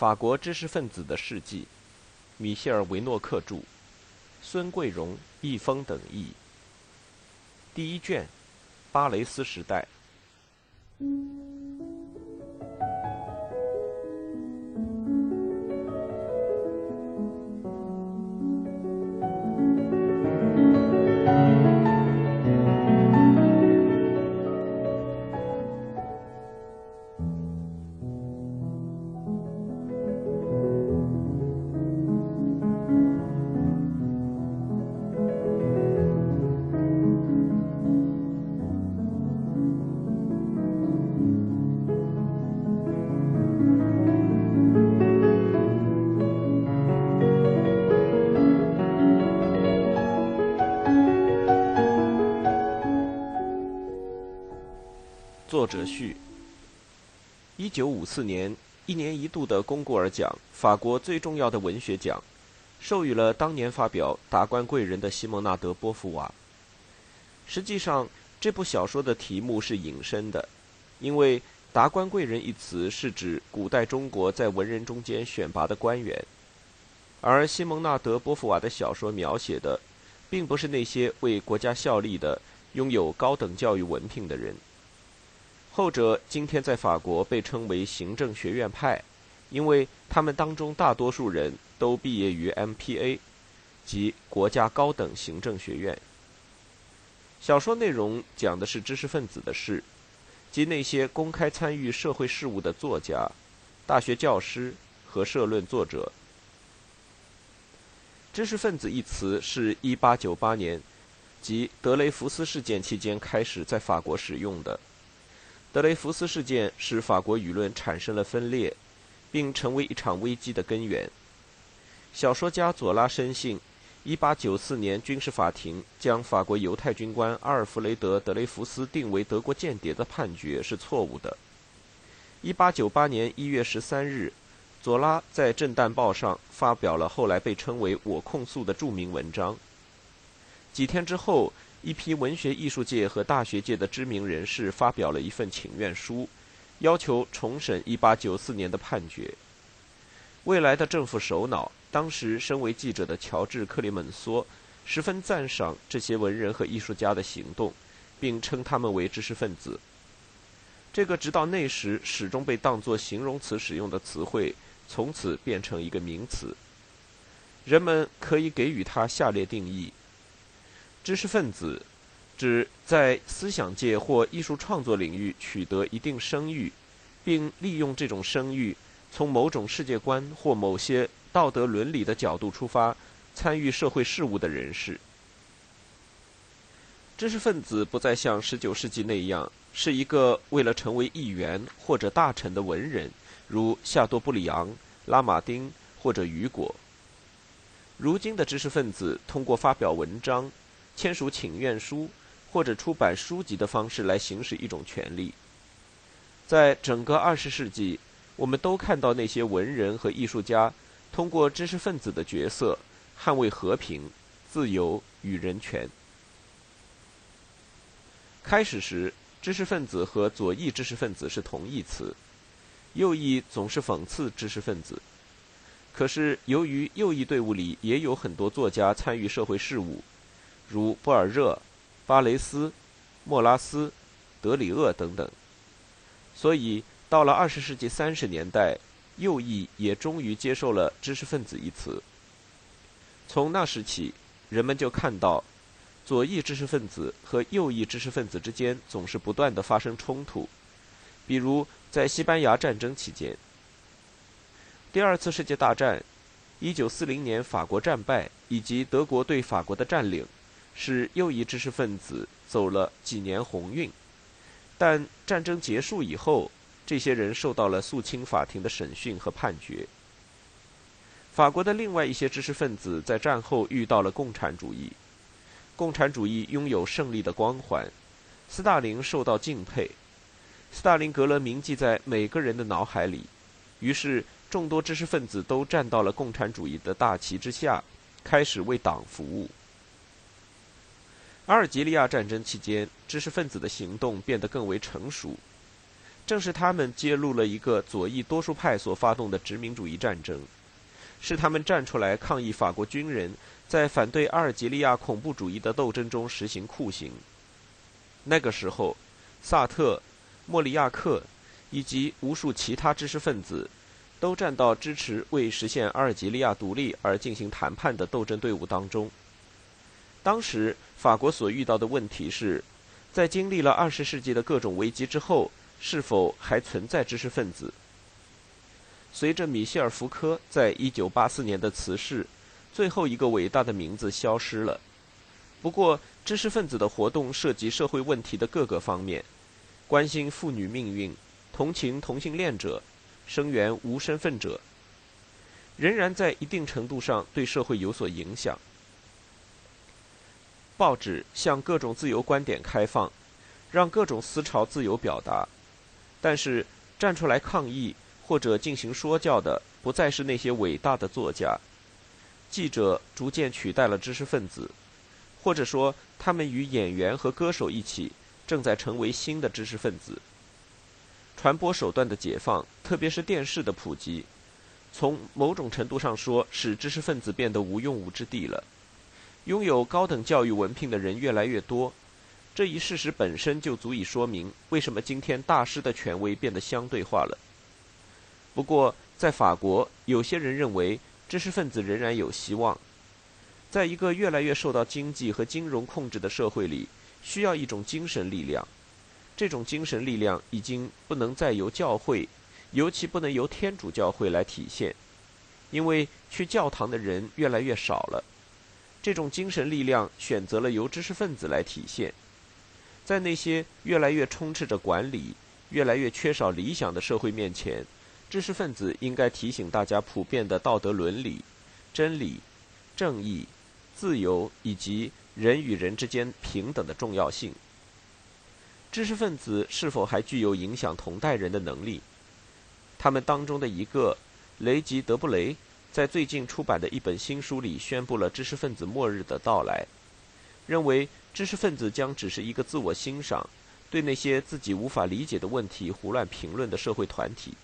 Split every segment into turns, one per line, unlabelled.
法国知识分子的事迹，米歇尔·维诺克著，孙桂荣、易峰等译。第一卷，巴雷斯时代。哲序：一九五四年，一年一度的龚古尔奖，法国最重要的文学奖，授予了当年发表《达官贵人》的西蒙纳德·波伏娃。实际上，这部小说的题目是引申的，因为“达官贵人”一词是指古代中国在文人中间选拔的官员，而西蒙纳德·波伏娃的小说描写的，并不是那些为国家效力的、拥有高等教育文凭的人。后者今天在法国被称为行政学院派，因为他们当中大多数人都毕业于 MPA，即国家高等行政学院。小说内容讲的是知识分子的事，即那些公开参与社会事务的作家、大学教师和社论作者。知识分子一词是一八九八年，即德雷福斯事件期间开始在法国使用的。德雷福斯事件使法国舆论产生了分裂，并成为一场危机的根源。小说家左拉深信，1894年军事法庭将法国犹太军官阿尔弗雷德·德雷福斯定为德国间谍的判决是错误的。1898年1月13日，左拉在《震旦报》上发表了后来被称为“我控诉”的著名文章。几天之后。一批文学艺术界和大学界的知名人士发表了一份请愿书，要求重审1894年的判决。未来的政府首脑，当时身为记者的乔治·克里门梭，十分赞赏这些文人和艺术家的行动，并称他们为知识分子。这个直到那时始终被当作形容词使用的词汇，从此变成一个名词。人们可以给予它下列定义。知识分子指在思想界或艺术创作领域取得一定声誉，并利用这种声誉，从某种世界观或某些道德伦理的角度出发，参与社会事务的人士。知识分子不再像十九世纪那样是一个为了成为议员或者大臣的文人，如夏多布里昂、拉马丁或者雨果。如今的知识分子通过发表文章。签署请愿书或者出版书籍的方式来行使一种权利。在整个二十世纪，我们都看到那些文人和艺术家通过知识分子的角色捍卫和平、自由与人权。开始时，知识分子和左翼知识分子是同义词，右翼总是讽刺知识分子。可是，由于右翼队伍里也有很多作家参与社会事务。如波尔热、巴雷斯、莫拉斯、德里厄等等，所以到了二十世纪三十年代，右翼也终于接受了“知识分子”一词。从那时起，人们就看到，左翼知识分子和右翼知识分子之间总是不断的发生冲突，比如在西班牙战争期间。第二次世界大战，一九四零年法国战败以及德国对法国的占领。使右翼知识分子走了几年鸿运，但战争结束以后，这些人受到了肃清法庭的审讯和判决。法国的另外一些知识分子在战后遇到了共产主义，共产主义拥有胜利的光环，斯大林受到敬佩，斯大林格勒铭记在每个人的脑海里，于是众多知识分子都站到了共产主义的大旗之下，开始为党服务。阿尔及利亚战争期间，知识分子的行动变得更为成熟。正是他们揭露了一个左翼多数派所发动的殖民主义战争，是他们站出来抗议法国军人在反对阿尔及利亚恐怖主义的斗争中实行酷刑。那个时候，萨特、莫里亚克以及无数其他知识分子。都站到支持为实现阿尔及利亚独立而进行谈判的斗争队伍当中。当时，法国所遇到的问题是，在经历了二十世纪的各种危机之后，是否还存在知识分子？随着米歇尔·福柯在一九八四年的辞世，最后一个伟大的名字消失了。不过，知识分子的活动涉及社会问题的各个方面，关心妇女命运，同情同性恋者。声援无身份者，仍然在一定程度上对社会有所影响。报纸向各种自由观点开放，让各种思潮自由表达。但是，站出来抗议或者进行说教的，不再是那些伟大的作家。记者逐渐取代了知识分子，或者说，他们与演员和歌手一起，正在成为新的知识分子。传播手段的解放，特别是电视的普及，从某种程度上说，使知识分子变得无用武之地了。拥有高等教育文凭的人越来越多，这一事实本身就足以说明为什么今天大师的权威变得相对化了。不过，在法国，有些人认为知识分子仍然有希望。在一个越来越受到经济和金融控制的社会里，需要一种精神力量。这种精神力量已经不能再由教会，尤其不能由天主教会来体现，因为去教堂的人越来越少了。这种精神力量选择了由知识分子来体现，在那些越来越充斥着管理、越来越缺少理想的社会面前，知识分子应该提醒大家普遍的道德伦理、真理、正义、自由以及人与人之间平等的重要性。知识分子是否还具有影响同代人的能力？他们当中的一个，雷吉·德布雷，在最近出版的一本新书里宣布了知识分子末日的到来，认为知识分子将只是一个自我欣赏、对那些自己无法理解的问题胡乱评论的社会团体。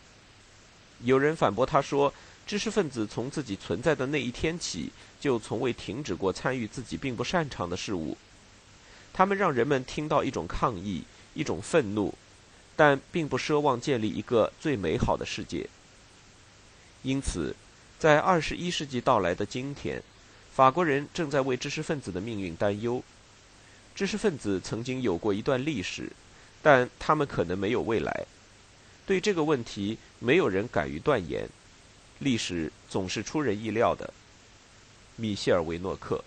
有人反驳他说，知识分子从自己存在的那一天起，就从未停止过参与自己并不擅长的事物。他们让人们听到一种抗议。一种愤怒，但并不奢望建立一个最美好的世界。因此，在二十一世纪到来的今天，法国人正在为知识分子的命运担忧。知识分子曾经有过一段历史，但他们可能没有未来。对这个问题，没有人敢于断言。历史总是出人意料的。米歇尔·维诺克。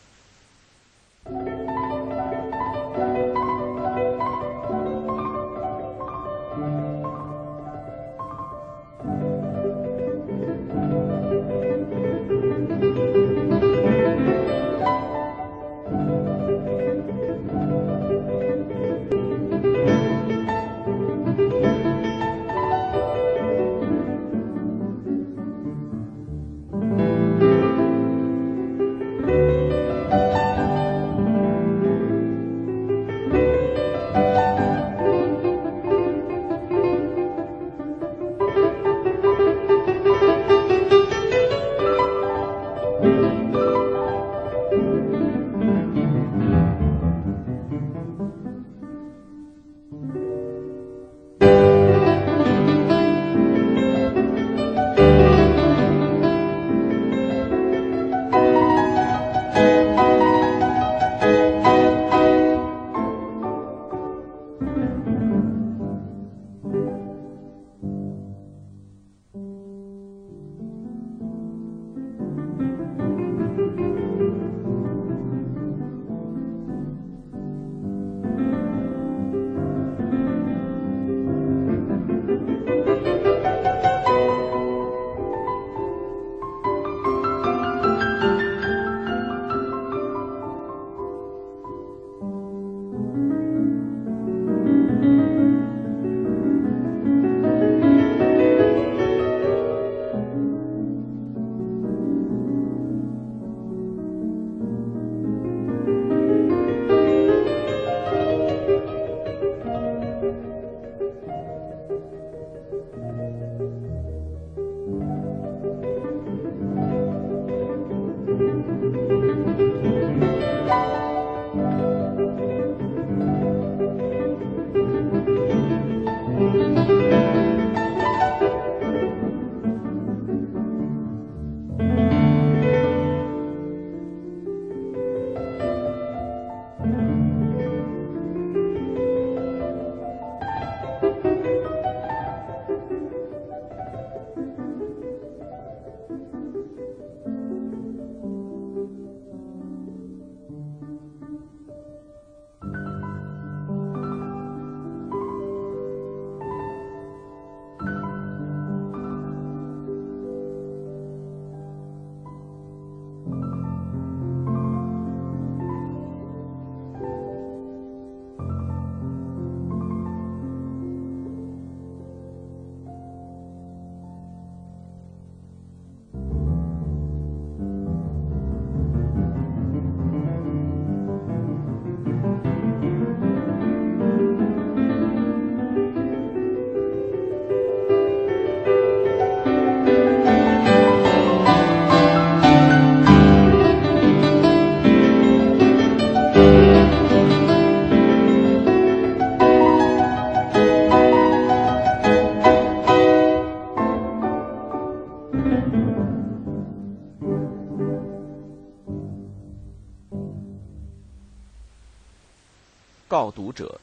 告读者：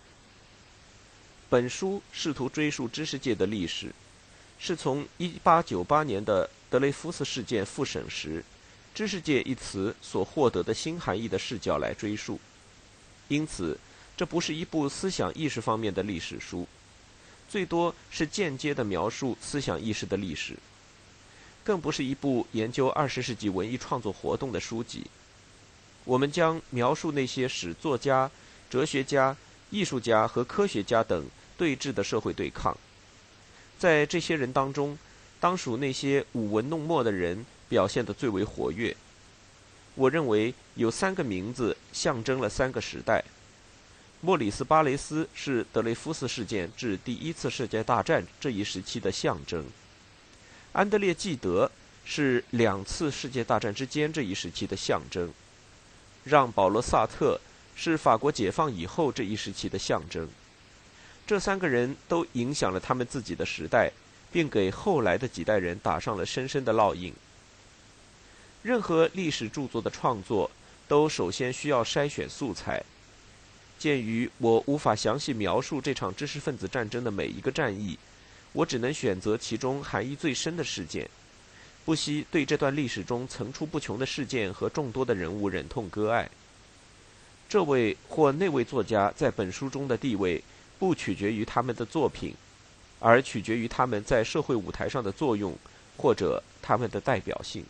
本书试图追溯知识界的历史，是从1898年的德雷福斯事件复审时，“知识界”一词所获得的新含义的视角来追溯。因此，这不是一部思想意识方面的历史书，最多是间接的描述思想意识的历史，更不是一部研究二十世纪文艺创作活动的书籍。我们将描述那些使作家。哲学家、艺术家和科学家等对峙的社会对抗，在这些人当中，当属那些舞文弄墨的人表现得最为活跃。我认为有三个名字象征了三个时代：莫里斯·巴雷斯是德雷夫斯事件至第一次世界大战这一时期的象征；安德烈·纪德是两次世界大战之间这一时期的象征；让·保罗·萨特。是法国解放以后这一时期的象征。这三个人都影响了他们自己的时代，并给后来的几代人打上了深深的烙印。任何历史著作的创作，都首先需要筛选素材。鉴于我无法详细描述这场知识分子战争的每一个战役，我只能选择其中含义最深的事件，不惜对这段历史中层出不穷的事件和众多的人物忍痛割爱。这位或那位作家在本书中的地位，不取决于他们的作品，而取决于他们在社会舞台上的作用，或者他们的代表性。